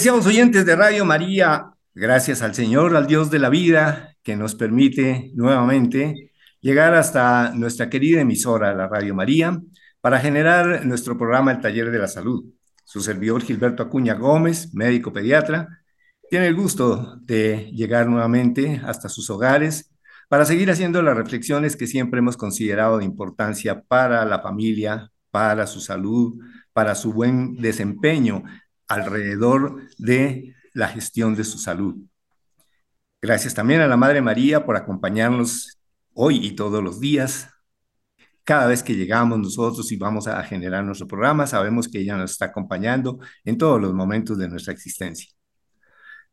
Apreciados oyentes de Radio María, gracias al Señor, al Dios de la vida, que nos permite nuevamente llegar hasta nuestra querida emisora, la Radio María, para generar nuestro programa El Taller de la Salud. Su servidor Gilberto Acuña Gómez, médico pediatra, tiene el gusto de llegar nuevamente hasta sus hogares para seguir haciendo las reflexiones que siempre hemos considerado de importancia para la familia, para su salud, para su buen desempeño alrededor de la gestión de su salud. Gracias también a la Madre María por acompañarnos hoy y todos los días. Cada vez que llegamos nosotros y vamos a generar nuestro programa, sabemos que ella nos está acompañando en todos los momentos de nuestra existencia.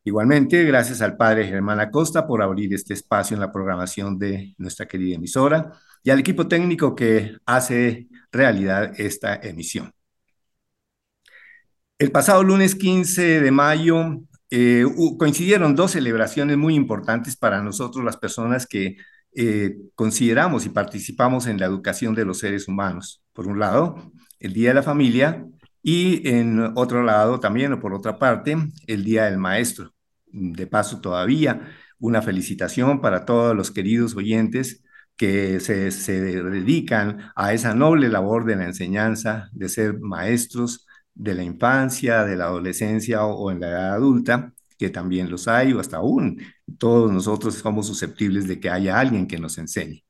Igualmente, gracias al Padre Germán Acosta por abrir este espacio en la programación de nuestra querida emisora y al equipo técnico que hace realidad esta emisión. El pasado lunes 15 de mayo eh, coincidieron dos celebraciones muy importantes para nosotros, las personas que eh, consideramos y participamos en la educación de los seres humanos. Por un lado, el Día de la Familia y en otro lado también, o por otra parte, el Día del Maestro. De paso, todavía una felicitación para todos los queridos oyentes que se, se dedican a esa noble labor de la enseñanza, de ser maestros, de la infancia, de la adolescencia o, en la edad adulta, que también los hay o hasta aún todos nosotros somos susceptibles de que haya alguien que nos enseñe.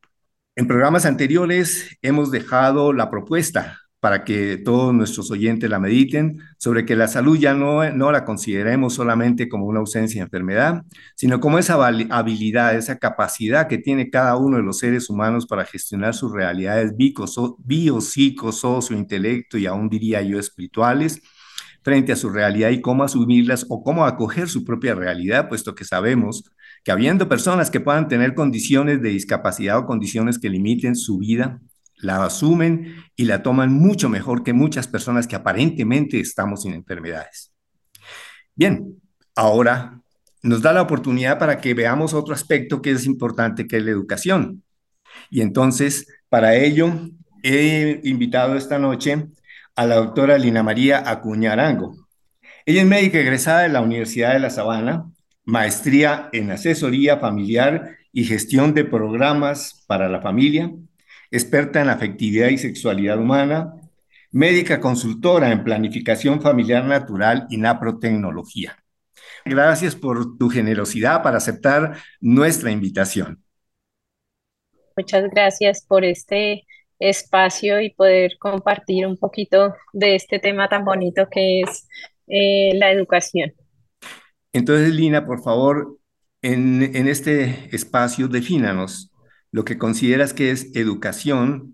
En programas anteriores hemos dejado la propuesta para que todos nuestros oyentes la mediten, sobre que la salud ya no, no la consideremos solamente como una ausencia de enfermedad, sino como esa habilidad, esa capacidad que tiene cada uno de los seres humanos para gestionar sus realidades bio, psico, socio, intelecto y aún diría yo espirituales, frente a su realidad y cómo asumirlas o cómo acoger su propia realidad, puesto que sabemos que habiendo personas que puedan tener condiciones de discapacidad o condiciones que limiten su vida, la asumen y la toman mucho mejor que muchas personas que aparentemente estamos sin enfermedades. Bien, ahora nos da la oportunidad para que veamos otro aspecto que es importante, que es la educación. Y entonces, para ello, he invitado esta noche a la doctora Lina María Acuña Arango. Ella es médica egresada de la Universidad de La Sabana, maestría en asesoría familiar y gestión de programas para la familia, experta en afectividad y sexualidad humana, médica consultora en planificación familiar natural y naprotecnología. Gracias por tu generosidad para aceptar nuestra invitación. Muchas gracias por este espacio y poder compartir un poquito de este tema tan bonito que es eh, la educación. Entonces, Lina, por favor, en, en este espacio defínanos lo que consideras que es educación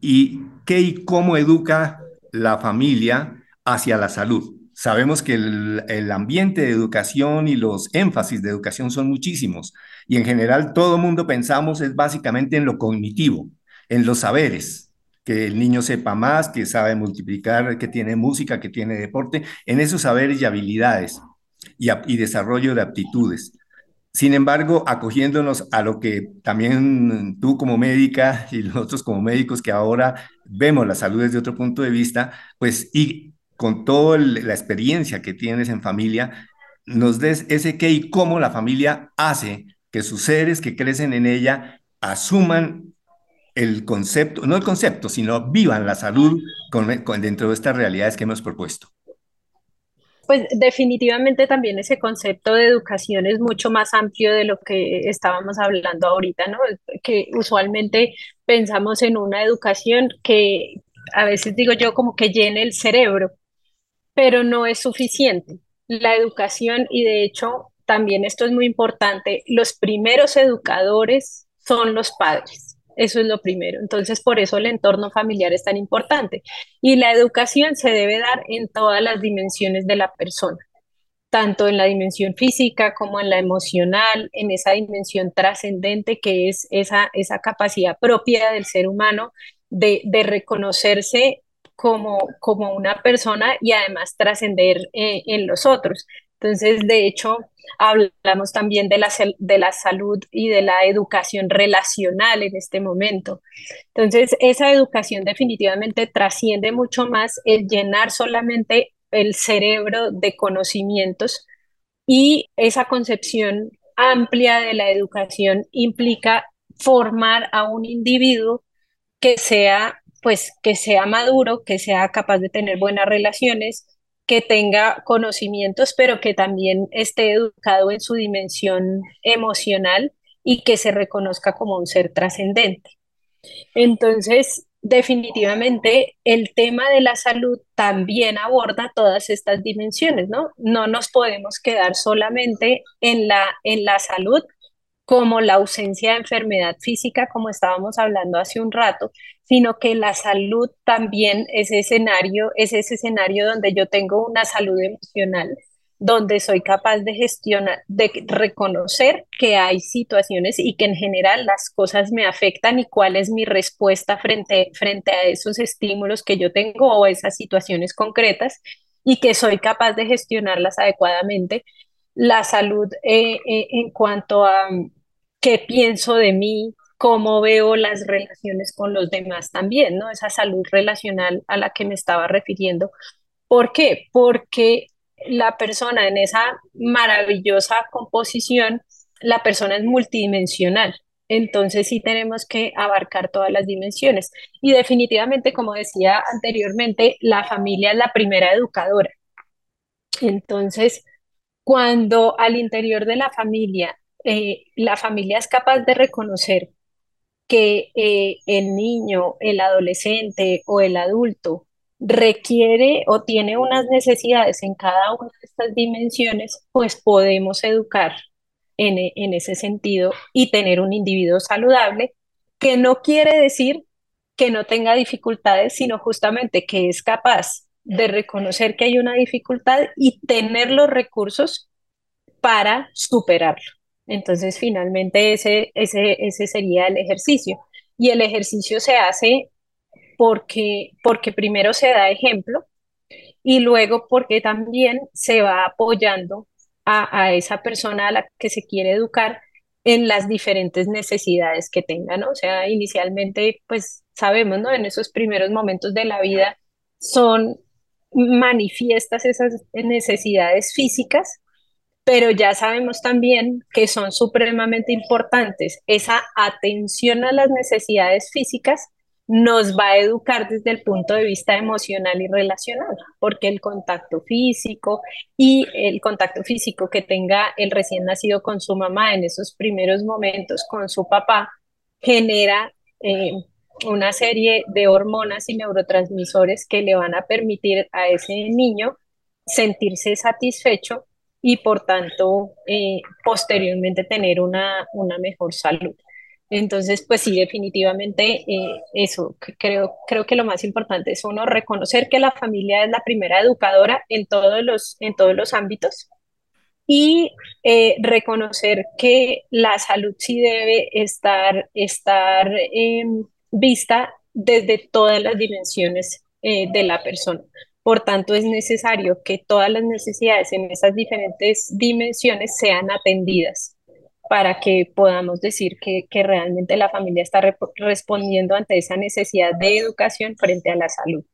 y qué y cómo educa la familia hacia la salud. Sabemos que el, ambiente de educación y los énfasis de educación son muchísimos y en general todo mundo pensamos es básicamente en lo cognitivo, en los saberes, que el niño sepa más, que sabe multiplicar, que tiene música, que tiene deporte, en esos saberes y habilidades y, desarrollo de aptitudes. Sin embargo, acogiéndonos a lo que también tú como médica y nosotros como médicos que ahora vemos la salud desde otro punto de vista, pues y con toda la experiencia que tienes en familia, nos des ese qué y cómo la familia hace que sus seres que crecen en ella asuman el concepto, no el concepto, sino vivan la salud dentro de estas realidades que hemos propuesto. Pues definitivamente también ese concepto de educación es mucho más amplio de lo que estábamos hablando ahorita, ¿no? Que usualmente pensamos en una educación que a veces digo yo como que llene el cerebro, pero no es suficiente. La educación, y de hecho también esto es muy importante, los primeros educadores son los padres. Eso es lo primero. Entonces, por eso el entorno familiar es tan importante. Y la educación se debe dar en todas las dimensiones de la persona, tanto en la dimensión física como en la emocional, en esa dimensión trascendente que es esa, esa capacidad propia del ser humano de, reconocerse como, como una persona y además trascender eh, en los otros. Entonces, de hecho, hablamos también de la, de la salud y de la educación relacional en este momento. Entonces, esa educación definitivamente trasciende mucho más el llenar solamente el cerebro de conocimientos y esa concepción amplia de la educación implica formar a un individuo que sea, pues, que sea maduro, que sea capaz de tener buenas relaciones, que tenga conocimientos, pero que también esté educado en su dimensión emocional y que se reconozca como un ser trascendente. Entonces, definitivamente el tema de la salud también aborda todas estas dimensiones, ¿no? No nos podemos quedar solamente en la, en la salud como la ausencia de enfermedad física, como estábamos hablando hace un rato, sino que la salud también es escenario, es ese escenario donde yo tengo una salud emocional, donde soy capaz de gestionar, de reconocer que hay situaciones y que en general las cosas me afectan y cuál es mi respuesta frente, frente a esos estímulos que yo tengo o esas situaciones concretas y que soy capaz de gestionarlas adecuadamente. La salud eh, eh, en cuanto a mm, qué pienso de mí, cómo veo las relaciones con los demás también, ¿no? Esa salud relacional a la que me estaba refiriendo. ¿Por qué? Porque la persona en esa maravillosa composición, la persona es multidimensional. Entonces sí tenemos que abarcar todas las dimensiones. Y definitivamente, como decía anteriormente, la familia es la primera educadora. Entonces, cuando al interior de la familia, eh, la familia es capaz de reconocer que eh, el niño, el adolescente o el adulto requiere o tiene unas necesidades en cada una de estas dimensiones, pues podemos educar en, en ese sentido y tener un individuo saludable, que no quiere decir que no tenga dificultades, sino justamente que es capaz de reconocer que hay una dificultad y tener los recursos para superarlo. Entonces, finalmente, ese, ese, ese sería el ejercicio. Y el ejercicio se hace porque, porque primero se da ejemplo y luego porque también se va apoyando a, esa persona a la que se quiere educar en las diferentes necesidades que tenga, ¿no? O sea, inicialmente, pues sabemos, ¿no? En esos primeros momentos de la vida son manifiestas esas necesidades físicas, pero ya sabemos también que son supremamente importantes. Esa atención a las necesidades físicas nos va a educar desde el punto de vista emocional y relacional, porque el contacto físico y el contacto físico que tenga el recién nacido con su mamá en esos primeros momentos con su papá genera eh, una serie de hormonas y neurotransmisores que le van a permitir a ese niño sentirse satisfecho y por tanto eh, posteriormente tener una, una mejor salud. Entonces, pues sí, definitivamente eh, eso, creo, creo que lo más importante es uno reconocer que la familia es la primera educadora en todos los, en todos los ámbitos y eh, reconocer que la salud sí debe estar, estar em, vista desde todas las dimensiones eh, de la persona. Por tanto, es necesario que todas las necesidades en esas diferentes dimensiones sean atendidas para que podamos decir que, que realmente la familia está respondiendo ante esa necesidad de educación frente a la salud.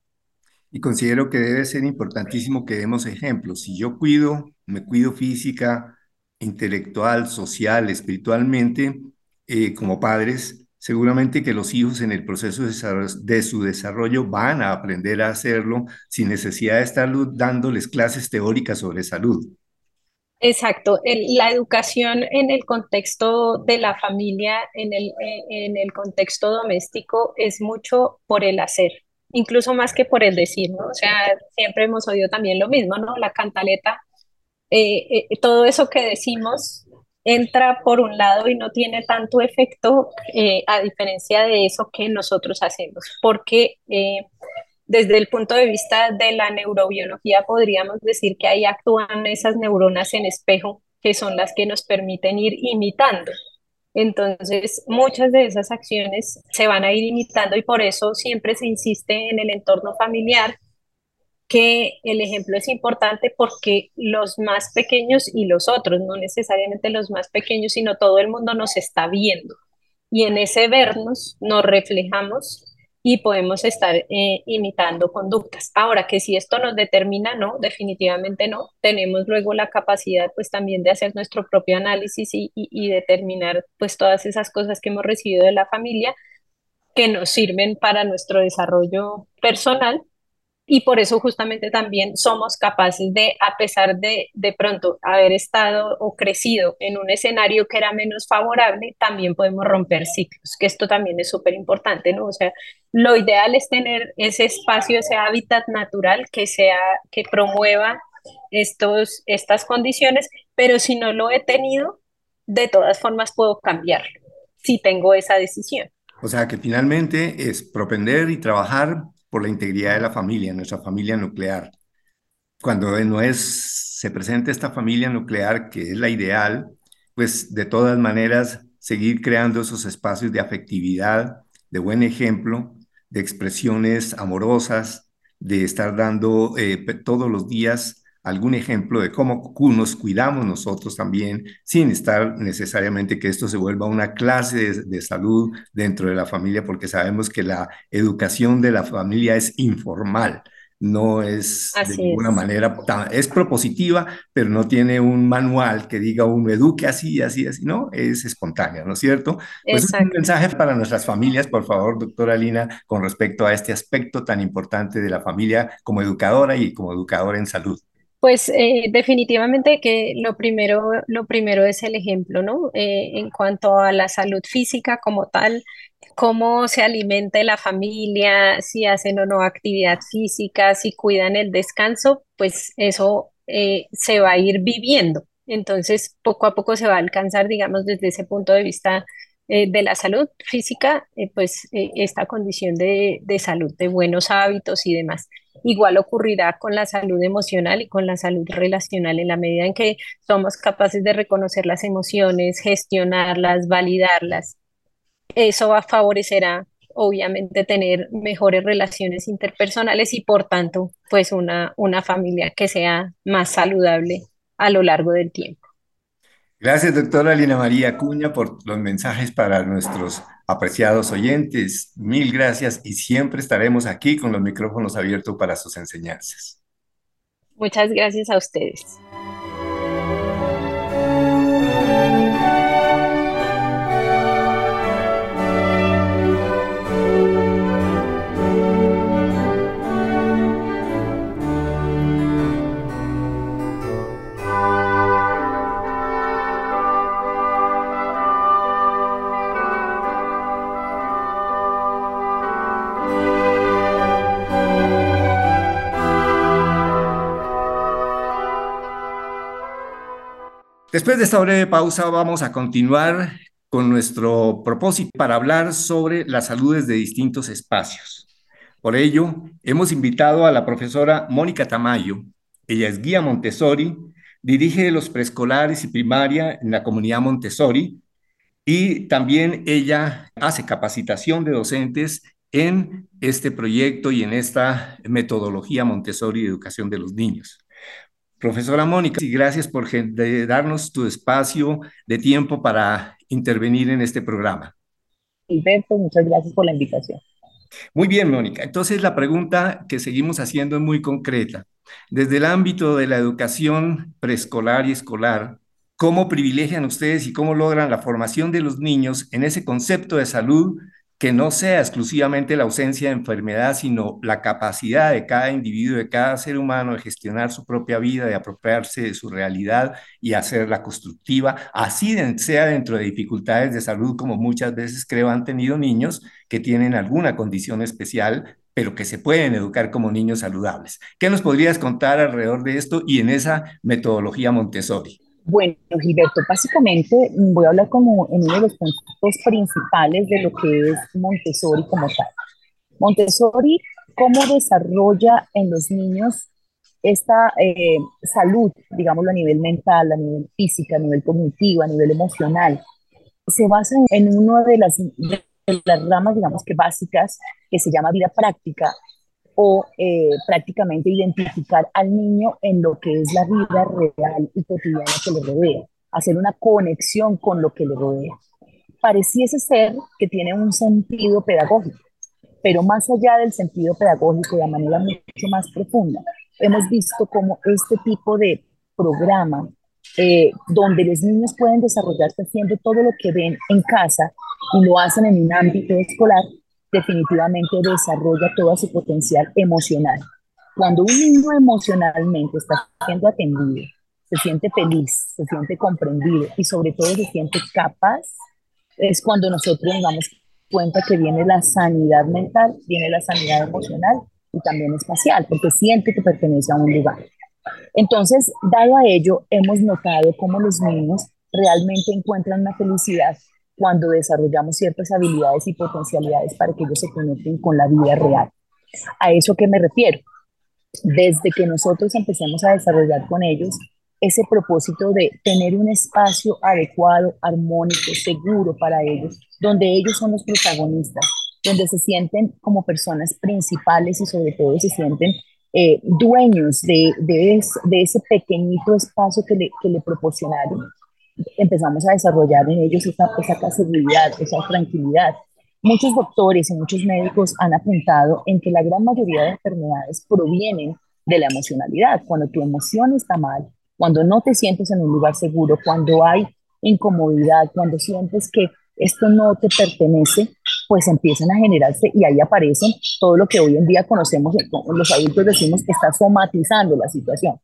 Y considero que debe ser importantísimo que demos ejemplos. Si yo cuido, me cuido física, intelectual, social, espiritualmente, eh, como padres, seguramente que los hijos en el proceso de, su desarrollo van a aprender a hacerlo sin necesidad de estar dándoles clases teóricas sobre salud. Exacto, la educación en el contexto de la familia, en el, eh, en el contexto doméstico, es mucho por el hacer, incluso más que por el decir, ¿no? O sea, siempre hemos oído también lo mismo, ¿no? La cantaleta, eh, eh, todo eso que decimos entra por un lado y no tiene tanto efecto a diferencia de eso que nosotros hacemos, porque desde el punto de vista de la neurobiología podríamos decir que ahí actúan esas neuronas en espejo que son las que nos permiten ir imitando. Entonces, muchas de esas acciones se van a ir imitando y por eso siempre se insiste en el entorno familiar que el ejemplo es importante porque los más pequeños y los otros, no necesariamente los más pequeños, sino todo el mundo nos está viendo. Y en ese vernos nos reflejamos y podemos estar eh, imitando conductas. Ahora que si esto nos determina, no, definitivamente no. Tenemos luego la capacidad pues también de hacer nuestro propio análisis y, y determinar pues todas esas cosas que hemos recibido de la familia que nos sirven para nuestro desarrollo personal y por eso justamente también somos capaces de, a pesar de de pronto haber estado o crecido en un escenario que era menos favorable, también podemos romper ciclos, que esto también es súper importante, ¿no? O sea, lo ideal es tener ese espacio, ese hábitat natural que sea, que promueva estos, estas condiciones, pero si no lo he tenido, de todas formas puedo cambiarlo, si tengo esa decisión. O sea que finalmente es propender y trabajar por la integridad de la familia, nuestra familia nuclear. Cuando no es, se presenta esta familia nuclear, que es la ideal, pues de todas maneras seguir creando esos espacios de afectividad, de buen ejemplo, de expresiones amorosas, de estar dando eh, todos los días algún ejemplo de cómo nos cuidamos nosotros también, sin estar necesariamente que esto se vuelva una clase de, salud dentro de la familia, porque sabemos que la educación de la familia es informal, no es de ninguna manera, es propositiva, pero no tiene un manual que diga uno eduque así, así, así, no, es espontánea, ¿no es cierto? Pues es un mensaje para nuestras familias, por favor, doctora Lina, con respecto a este aspecto tan importante de la familia como educadora y como educadora en salud. Pues eh, definitivamente que lo primero, lo primero es el ejemplo, ¿no? Eh, en cuanto a la salud física como tal, cómo se alimenta la familia, si hacen o no actividad física, si cuidan el descanso, pues eso eh, se va a ir viviendo. Entonces, poco a poco se va a alcanzar, digamos, desde ese punto de vista de la salud física, pues esta condición de, de salud, de buenos hábitos y demás. Igual ocurrirá con la salud emocional y con la salud relacional en la medida en que somos capaces de reconocer las emociones, gestionarlas, validarlas. Eso va favorecerá obviamente tener mejores relaciones interpersonales y por tanto pues una, una familia que sea más saludable a lo largo del tiempo. Gracias, doctora Lina María Cuña, por los mensajes para nuestros apreciados oyentes. Mil gracias y siempre estaremos aquí con los micrófonos abiertos para sus enseñanzas. Muchas gracias a ustedes. Después de esta breve pausa vamos a continuar con nuestro propósito para hablar sobre las saludes de distintos espacios. Por ello, hemos invitado a la profesora Mónica Tamayo. Ella es guía Montessori, dirige los preescolares y primaria en la comunidad Montessori y también ella hace capacitación de docentes en este proyecto y en esta metodología Montessori de educación de los niños. Profesora Mónica, y gracias por darnos tu espacio de tiempo para intervenir en este programa. Alberto, muchas gracias por la invitación. Muy bien, Mónica. Entonces, la pregunta que seguimos haciendo es muy concreta. Desde el ámbito de la educación preescolar y escolar, ¿cómo privilegian ustedes y cómo logran la formación de los niños en ese concepto de salud que no sea exclusivamente la ausencia de enfermedad, sino la capacidad de cada individuo, de cada ser humano de gestionar su propia vida, de apropiarse de su realidad y hacerla constructiva, así sea dentro de dificultades de salud, como muchas veces creo han tenido niños que tienen alguna condición especial, pero que se pueden educar como niños saludables. ¿Qué nos podrías contar alrededor de esto y en esa metodología Montessori? Bueno, Gilberto, básicamente voy a hablar como en uno de los puntos principales de lo que es Montessori como tal. Montessori, cómo desarrolla en los niños esta eh, salud, digámoslo a nivel mental, a nivel físico, a nivel cognitivo, a nivel emocional, se basa en una de las ramas, digamos que básicas, que se llama vida práctica, o eh, prácticamente identificar al niño en lo que es la vida real y cotidiana que le rodea, hacer una conexión con lo que le rodea. Pareciese ser que tiene un sentido pedagógico, Pero más allá del sentido pedagógico, de manera mucho más profunda, hemos visto cómo este tipo de programa, eh, donde los niños pueden desarrollarse haciendo todo lo que ven en casa y lo hacen en un ámbito escolar, definitivamente desarrolla todo su potencial emocional. Cuando un niño emocionalmente está siendo atendido, se siente feliz, se siente comprendido y sobre todo se siente capaz, es cuando nosotros nos damos cuenta que viene la sanidad mental, viene la sanidad emocional y también espacial, porque siente que pertenece a un lugar. Entonces, dado a ello, hemos notado cómo los niños realmente encuentran la felicidad cuando desarrollamos ciertas habilidades y potencialidades para que ellos se conecten con la vida real. ¿A eso que me refiero? Desde que nosotros empecemos a desarrollar con ellos ese propósito de tener un espacio adecuado, armónico, seguro para ellos, donde ellos son los protagonistas, donde se sienten como personas principales y sobre todo se sienten eh, dueños de, de, ese pequeñito espacio que le, que le proporcionaron. Empezamos a desarrollar en ellos esa, esa seguridad, esa tranquilidad. Muchos doctores y muchos médicos han apuntado en que la gran mayoría de enfermedades provienen de la emocionalidad. Cuando tu emoción está mal, cuando no te sientes en un lugar seguro, cuando hay incomodidad, cuando sientes que esto no te pertenece, pues empiezan a generarse y ahí aparecen todo lo que hoy en día conocemos, los adultos decimos que está somatizando la situación,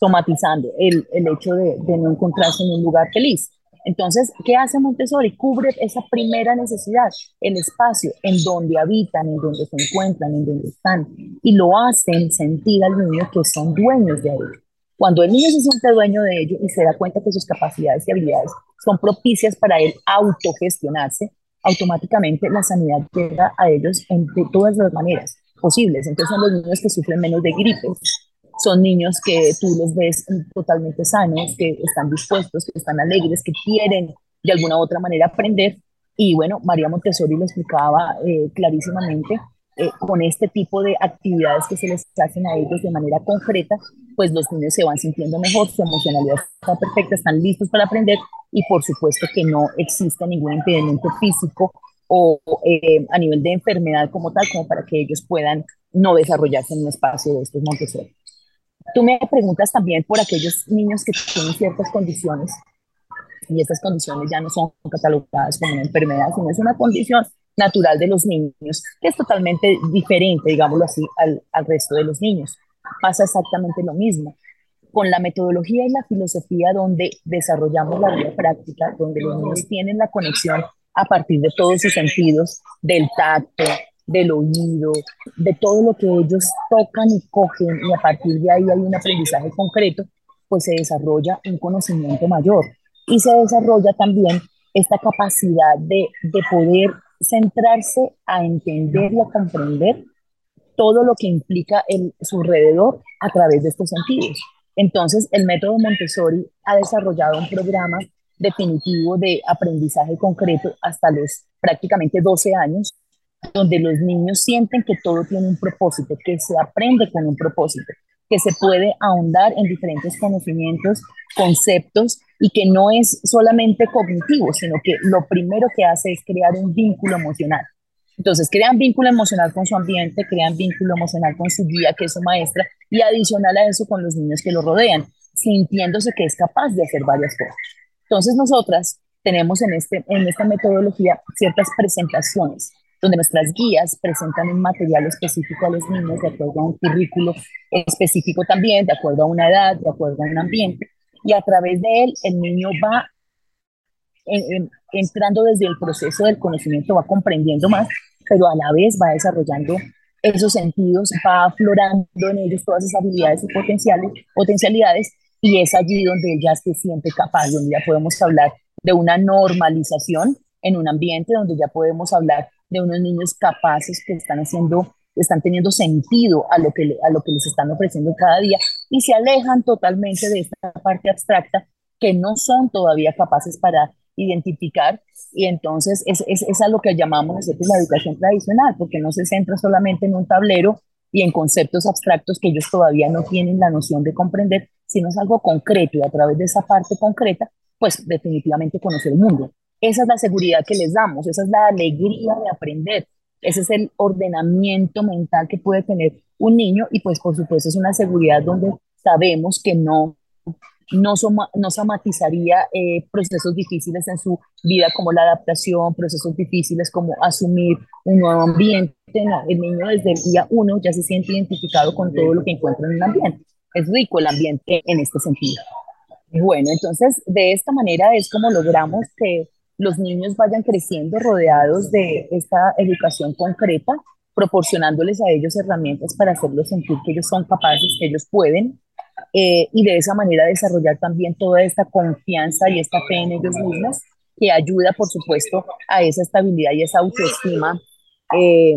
somatizando el, el hecho de, de no encontrarse en un lugar feliz. Entonces, ¿qué hace Montessori? Cubre esa primera necesidad, el espacio en donde habitan, en donde se encuentran, en donde están, y lo hacen sentir al niño que son dueños de ello. Cuando el niño se siente dueño de ello y se da cuenta que sus capacidades y habilidades son propicias para él autogestionarse, automáticamente la sanidad llega a ellos en, de todas las maneras posibles. Entonces son los niños que sufren menos de gripe, son niños que tú los ves totalmente sanos, que están dispuestos, que están alegres, que quieren de alguna u otra manera aprender. Y bueno, María Montessori lo explicaba eh, clarísimamente, eh, con este tipo de actividades que se les hacen a ellos de manera concreta, pues los niños se van sintiendo mejor, su emocionalidad está perfecta, están listos para aprender y por supuesto que no existe ningún impedimento físico o eh, a nivel de enfermedad como tal, como para que ellos puedan no desarrollarse en un espacio de estos Montessori. Tú me preguntas también por aquellos niños que tienen ciertas condiciones y estas condiciones ya no son catalogadas como una enfermedad, sino es una condición natural de los niños, que es totalmente diferente, digámoslo así, al, al resto de los niños. Pasa exactamente lo mismo. Con la metodología y la filosofía donde desarrollamos la vida práctica, donde los niños tienen la conexión a partir de todos sus sentidos, del tacto, del oído, de todo lo que ellos tocan y cogen, y a partir de ahí hay un aprendizaje concreto, pues se desarrolla un conocimiento mayor y se desarrolla también esta capacidad de, de poder centrarse a entender y a comprender todo lo que implica el, su alrededor a través de estos sentidos. Entonces, el método Montessori ha desarrollado un programa definitivo de aprendizaje concreto hasta los prácticamente 12 años, donde los niños sienten que todo tiene un propósito, que se aprende con un propósito, que se puede ahondar en diferentes conocimientos, conceptos y que no es solamente cognitivo, sino que lo primero que hace es crear un vínculo emocional. Entonces, crean vínculo emocional con su ambiente, crean vínculo emocional con su guía, que es su maestra, y adicional a eso con los niños que lo rodean, sintiéndose que es capaz de hacer varias cosas. Entonces, nosotras tenemos en, este, en esta metodología ciertas presentaciones donde nuestras guías presentan un material específico a los niños de acuerdo a un currículo específico también, de acuerdo a una edad, de acuerdo a un ambiente, y a través de él el niño va entrando desde el proceso del conocimiento, va comprendiendo más, pero a la vez va desarrollando esos sentidos, va aflorando en ellos todas esas habilidades y potenciales, potencialidades, y es allí donde ya se siente capaz, donde ya podemos hablar de una normalización en un ambiente donde ya podemos hablar de unos niños capaces que están haciendo, están teniendo sentido a lo que, a lo que les están ofreciendo cada día y se alejan totalmente de esta parte abstracta que no son todavía capaces para identificar y entonces es, es, es a lo que llamamos nosotros la educación tradicional, porque no se centra solamente en un tablero y en conceptos abstractos que ellos todavía no tienen la noción de comprender, sino es algo concreto y a través de esa parte concreta, pues definitivamente conocer el mundo. Esa es la seguridad que les damos, esa es la alegría de aprender, Ese es el ordenamiento mental que puede tener un niño y pues por supuesto es una seguridad donde sabemos que no, no, no somatizaría eh, procesos difíciles en su vida como la adaptación, procesos difíciles como asumir un nuevo ambiente. El niño desde el día uno ya se siente identificado con todo lo que encuentra en el ambiente. Es rico el ambiente en este sentido. Bueno, entonces de esta manera es como logramos que los niños vayan creciendo rodeados de esta educación concreta, proporcionándoles a ellos herramientas para hacerlos sentir que ellos son capaces, que ellos pueden, eh, y de esa manera desarrollar también toda esta confianza y esta fe en ellos mismos, que ayuda, por supuesto, a esa estabilidad y esa autoestima, eh,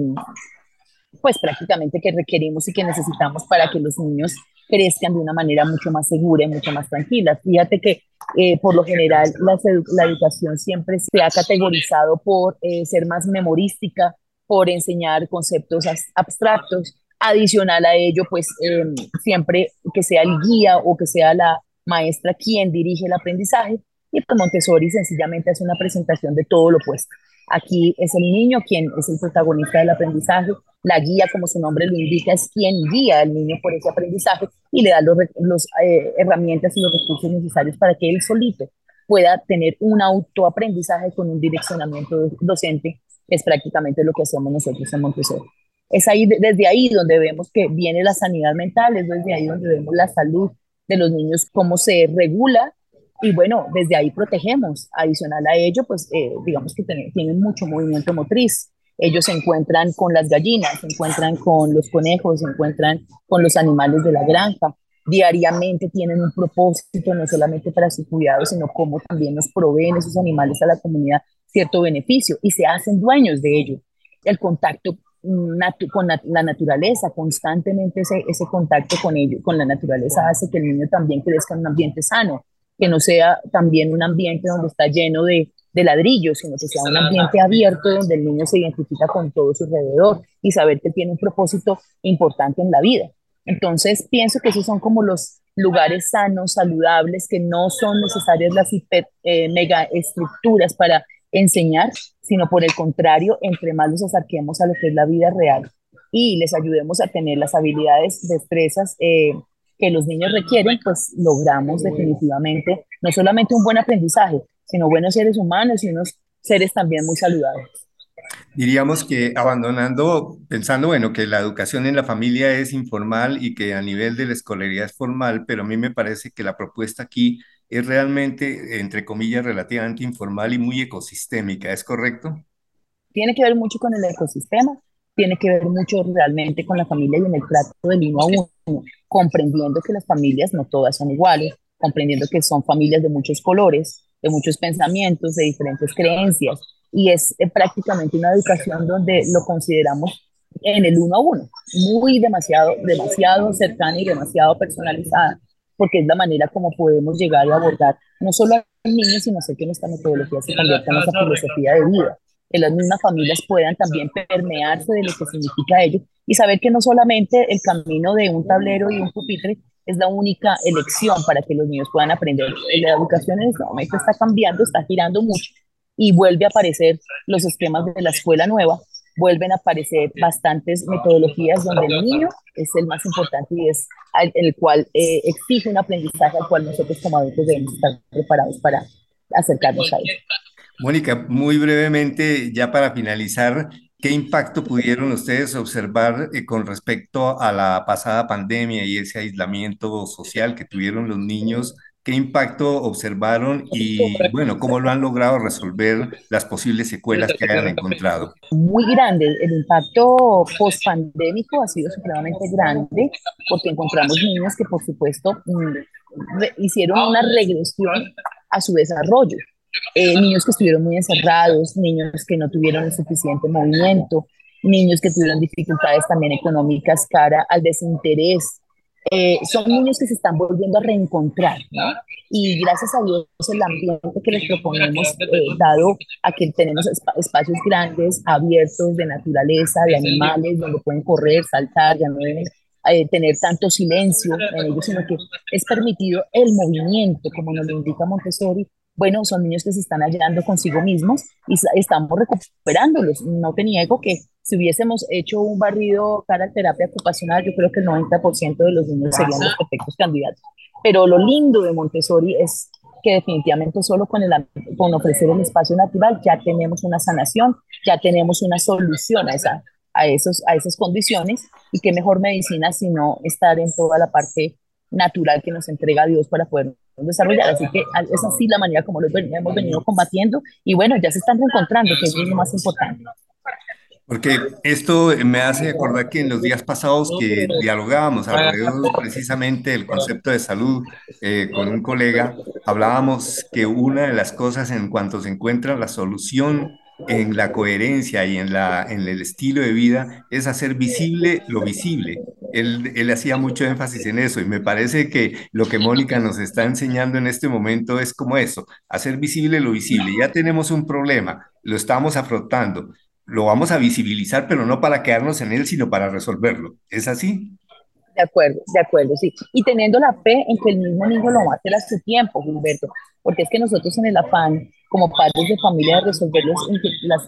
pues prácticamente que requerimos y que necesitamos para que los niños crezcan de una manera mucho más segura y mucho más tranquila. Fíjate que eh, por lo general la, educación siempre se ha categorizado por eh, ser más memorística, por enseñar conceptos abstractos. Adicional a ello, pues em, siempre que sea el guía o que sea la maestra quien dirige el aprendizaje. Y pues Montessori sencillamente hace una presentación de todo lo opuesto. Aquí es el niño quien es el protagonista del aprendizaje, la guía, como su nombre lo indica, es quien guía al niño por ese aprendizaje y le da las eh, herramientas y los recursos necesarios para que él solito pueda tener un autoaprendizaje con un direccionamiento docente, es prácticamente lo que hacemos nosotros en Montessori. Es ahí, desde ahí donde vemos que viene la sanidad mental, es desde ahí donde vemos la salud de los niños, cómo se regula y bueno, desde ahí protegemos. Adicional a ello, pues eh, digamos que tienen mucho movimiento motriz. Ellos se encuentran con las gallinas, se encuentran con los conejos, se encuentran con los animales de la granja. Diariamente tienen un propósito, no solamente para su cuidado, sino como también nos proveen esos animales a la comunidad cierto beneficio y se hacen dueños de ello. El contacto mm, con la naturaleza, constantemente ese, ese contacto con ello, con la naturaleza hace que el niño también crezca en un ambiente sano, que no sea también un ambiente donde está lleno de, de ladrillos, sino que sea un ambiente abierto donde el niño se identifica con todo su alrededor y saber que tiene un propósito importante en la vida. Entonces, pienso que esos son como los lugares sanos, saludables, que no son necesarias las hiper, eh, mega estructuras para enseñar, sino por el contrario, entre más los acerquemos a lo que es la vida real y les ayudemos a tener las habilidades, destrezas eh, que los niños requieren, pues logramos definitivamente no solamente un buen aprendizaje, sino buenos seres humanos y unos seres también muy saludables. Diríamos que abandonando, pensando, bueno, que la educación en la familia es informal y que a nivel de la escolaridad es formal, pero a mí me parece que la propuesta aquí es realmente, entre comillas, relativamente informal y muy ecosistémica, ¿es correcto? Tiene que ver mucho con el ecosistema, tiene que ver mucho realmente con la familia y en el trato del uno a uno, comprendiendo que las familias no todas son iguales, comprendiendo que son familias de muchos colores, de muchos pensamientos, de diferentes creencias, y es eh, prácticamente una educación donde lo consideramos en el uno a uno, muy demasiado, demasiado cercana y demasiado personalizada, porque es la manera como podemos llegar a abordar no solo a los niños, sino hacer que nuestra metodología se convierta en nuestra filosofía de vida, que las mismas familias puedan también permearse de lo que significa ello y saber que no solamente el camino de un tablero y un pupitre es la única elección para que los niños puedan aprender. La educación en este momento está cambiando, está girando mucho y vuelve a aparecer los esquemas de la escuela nueva, vuelven a aparecer bastantes metodologías donde el niño es el más importante y es el, cual eh, exige un aprendizaje al cual nosotros como adultos debemos estar preparados para acercarnos a él. Mónica, muy brevemente, ya para finalizar, ¿Qué impacto pudieron ustedes observar eh, con respecto a la pasada pandemia y ese aislamiento social que tuvieron los niños? ¿Qué impacto observaron y, bueno, cómo lo han logrado resolver las posibles secuelas que hayan encontrado? Muy grande. El impacto post-pandémico ha sido supremamente grande porque encontramos niños que, por supuesto, mm, hicieron una regresión a su desarrollo. Eh, niños que estuvieron muy encerrados, niños que no tuvieron el suficiente movimiento, niños que tuvieron dificultades también económicas cara al desinterés. Eh, son niños que se están volviendo a reencontrar, ¿no? Y gracias a Dios el ambiente que les proponemos, eh, dado a que tenemos espacios grandes, abiertos de naturaleza, de animales, donde pueden correr, saltar, ya no deben tener tanto silencio en ellos, sino que es permitido el movimiento, como nos lo indica Montessori, bueno, son niños que se están hallando consigo mismos y estamos recuperándolos. No te niego que si hubiésemos hecho un barrido cara a terapia ocupacional, yo creo que el 90% de los niños serían los perfectos candidatos. Pero lo lindo de Montessori es que definitivamente solo con, el, con ofrecer el espacio natural ya tenemos una sanación, ya tenemos una solución a, esa, a, esos, a esas condiciones y qué mejor medicina sino estar en toda la parte natural que nos entrega Dios para poder desarrollar. Así que es así la manera como lo hemos venido combatiendo y bueno, ya se están reencontrando, que es lo más importante. Porque esto me hace acordar que en los días pasados que dialogábamos alrededor precisamente del concepto de salud eh, con un colega, hablábamos que una de las cosas en cuanto se encuentra la solución en la coherencia y en, la, en el estilo de vida es hacer visible lo visible. Él, él, hacía mucho énfasis en eso y me parece que lo que Mónica nos está enseñando en este momento es como eso, hacer visible lo visible. Ya tenemos un problema, lo estamos afrontando, lo vamos a visibilizar, pero no para quedarnos en él, sino para resolverlo. ¿Es así? De acuerdo, de acuerdo, sí. Y teniendo la fe en que el mismo niño lo va a a su tiempo, Gilberto, porque es que nosotros en el afán, como padres de familia, de resolver los,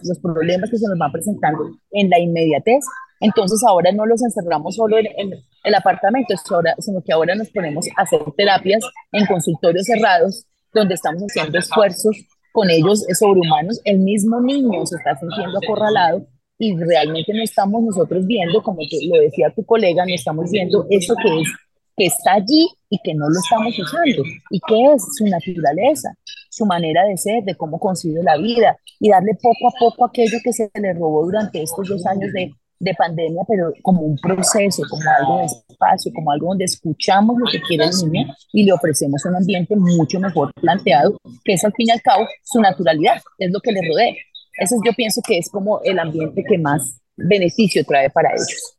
los problemas que se nos van presentando en la inmediatez, entonces ahora no los encerramos solo en, el apartamento, sino que ahora nos ponemos a hacer terapias en consultorios cerrados, donde estamos haciendo esfuerzos con ellos sobrehumanos. El mismo niño se está sintiendo acorralado y realmente no estamos nosotros viendo, como lo decía tu colega, no estamos viendo eso que es que está allí y que no lo estamos usando. ¿Y qué es su naturaleza? Su manera de ser, de cómo concibe la vida y darle poco a poco aquello que se le robó durante estos dos años de, de pandemia, pero como un proceso, como algo de espacio, como algo donde escuchamos lo que quiere el niño y le ofrecemos un ambiente mucho mejor planteado, que es al fin y al cabo su naturalidad, es lo que le rodea. Eso yo pienso que es como el ambiente que más beneficio trae para ellos.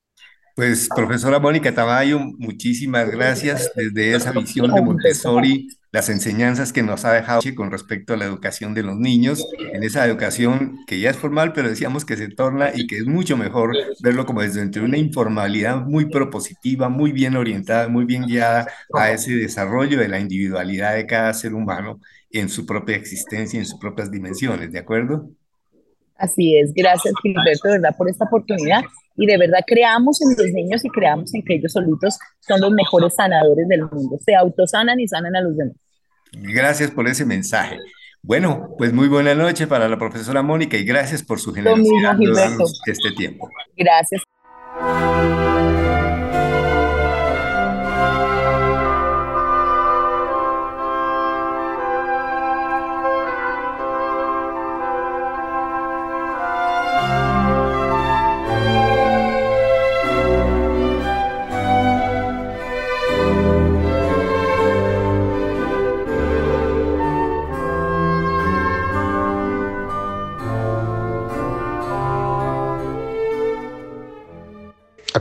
Pues, profesora Mónica Tamayo, muchísimas gracias desde esa visión de Montessori, las enseñanzas que nos ha dejado con respecto a la educación de los niños, en esa educación que ya es formal, pero decíamos que se torna y que es mucho mejor verlo como desde entre una informalidad muy propositiva, muy bien orientada, muy bien guiada a ese desarrollo de la individualidad de cada ser humano en su propia existencia, en sus propias dimensiones, ¿de acuerdo? Así es, gracias Gilberto, de verdad, por esta oportunidad y de verdad creamos en los niños y creamos en que ellos solitos son los mejores sanadores del mundo, se autosanan y sanan a los demás. Gracias por ese mensaje. Bueno, pues muy buena noche para la profesora Mónica y gracias por su generosidad este tiempo. Gracias.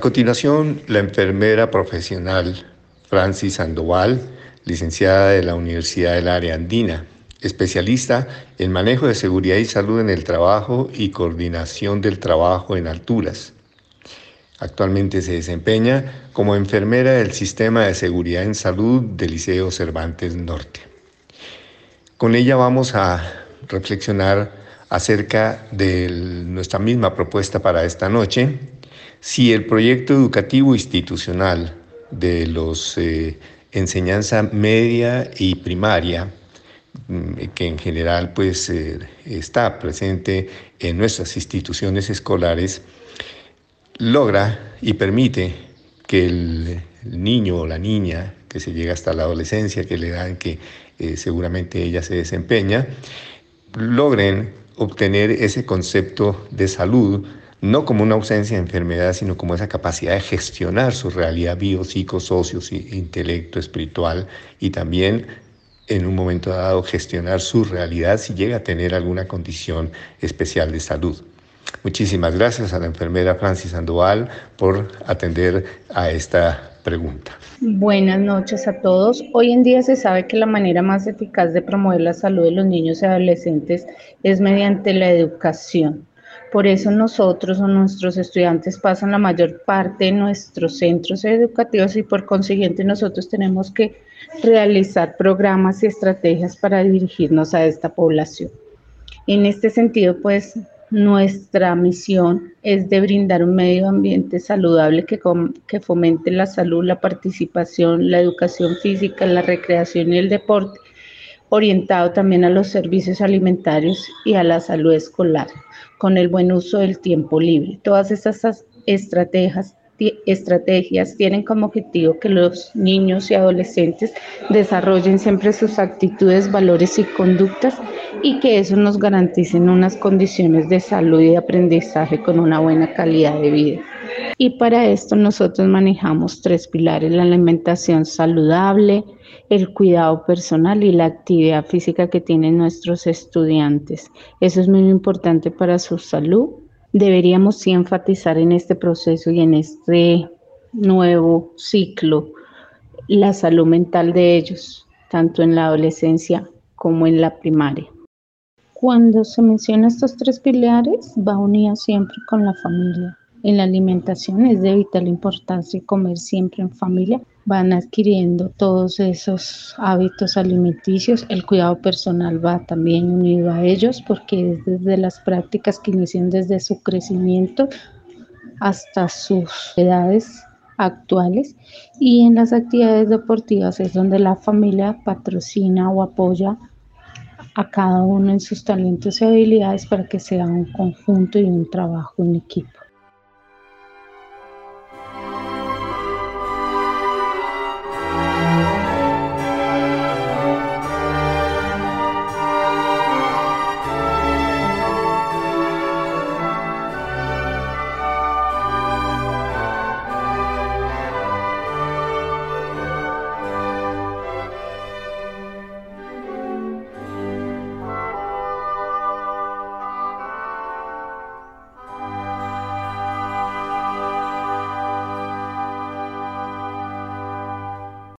Continuación, la enfermera profesional Francis Sandoval, licenciada de la Universidad del Área Andina, especialista en manejo de seguridad y salud en el trabajo y coordinación del trabajo en alturas. Actualmente se desempeña como enfermera del Sistema de Seguridad en Salud del Liceo Cervantes Norte. Con ella vamos a reflexionar acerca de nuestra misma propuesta para esta noche, si el proyecto educativo institucional de los eh, enseñanza media y primaria, mm, que en general pues eh, está presente en nuestras instituciones escolares, logra y permite que el, niño o la niña que se llega hasta la adolescencia, que le dan que eh, seguramente ella se desempeña, logren obtener ese concepto de salud no como una ausencia de enfermedad, sino como esa capacidad de gestionar su realidad bio, psico, socio, intelecto, espiritual y también en un momento dado gestionar su realidad si llega a tener alguna condición especial de salud. Muchísimas gracias a la enfermera Francis Sandoval por atender a esta pregunta. Buenas noches a todos. Hoy en día se sabe que la manera más eficaz de promover la salud de los niños y adolescentes es mediante la educación Por eso nosotros o nuestros estudiantes pasan la mayor parte de nuestros centros educativos y por consiguiente nosotros tenemos que realizar programas y estrategias para dirigirnos a esta población. En este sentido, pues nuestra misión es de brindar un medio ambiente saludable que, que, fomente la salud, la participación, la educación física, la recreación y el deporte, orientado también a los servicios alimentarios y a la salud escolar, con el buen uso del tiempo libre. Todas estas estrategias tienen como objetivo que los niños y adolescentes desarrollen siempre sus actitudes, valores y conductas y que eso nos garanticen unas condiciones de salud y de aprendizaje con una buena calidad de vida. Y para esto nosotros manejamos tres pilares, la alimentación saludable, el cuidado personal y la actividad física que tienen nuestros estudiantes. Eso es muy importante para su salud deberíamos sí enfatizar en este proceso y en este nuevo ciclo la salud mental de ellos, tanto en la adolescencia como en la primaria. Cuando se mencionan estos tres pilares, va unida siempre con la familia. En la alimentación es de vital importancia comer siempre en familia van adquiriendo todos esos hábitos alimenticios. El cuidado personal va también unido a ellos porque es desde las prácticas que inician desde su crecimiento hasta sus edades actuales y en las actividades deportivas es donde la familia patrocina o apoya a cada uno en sus talentos y habilidades para que sea un conjunto y un trabajo en equipo.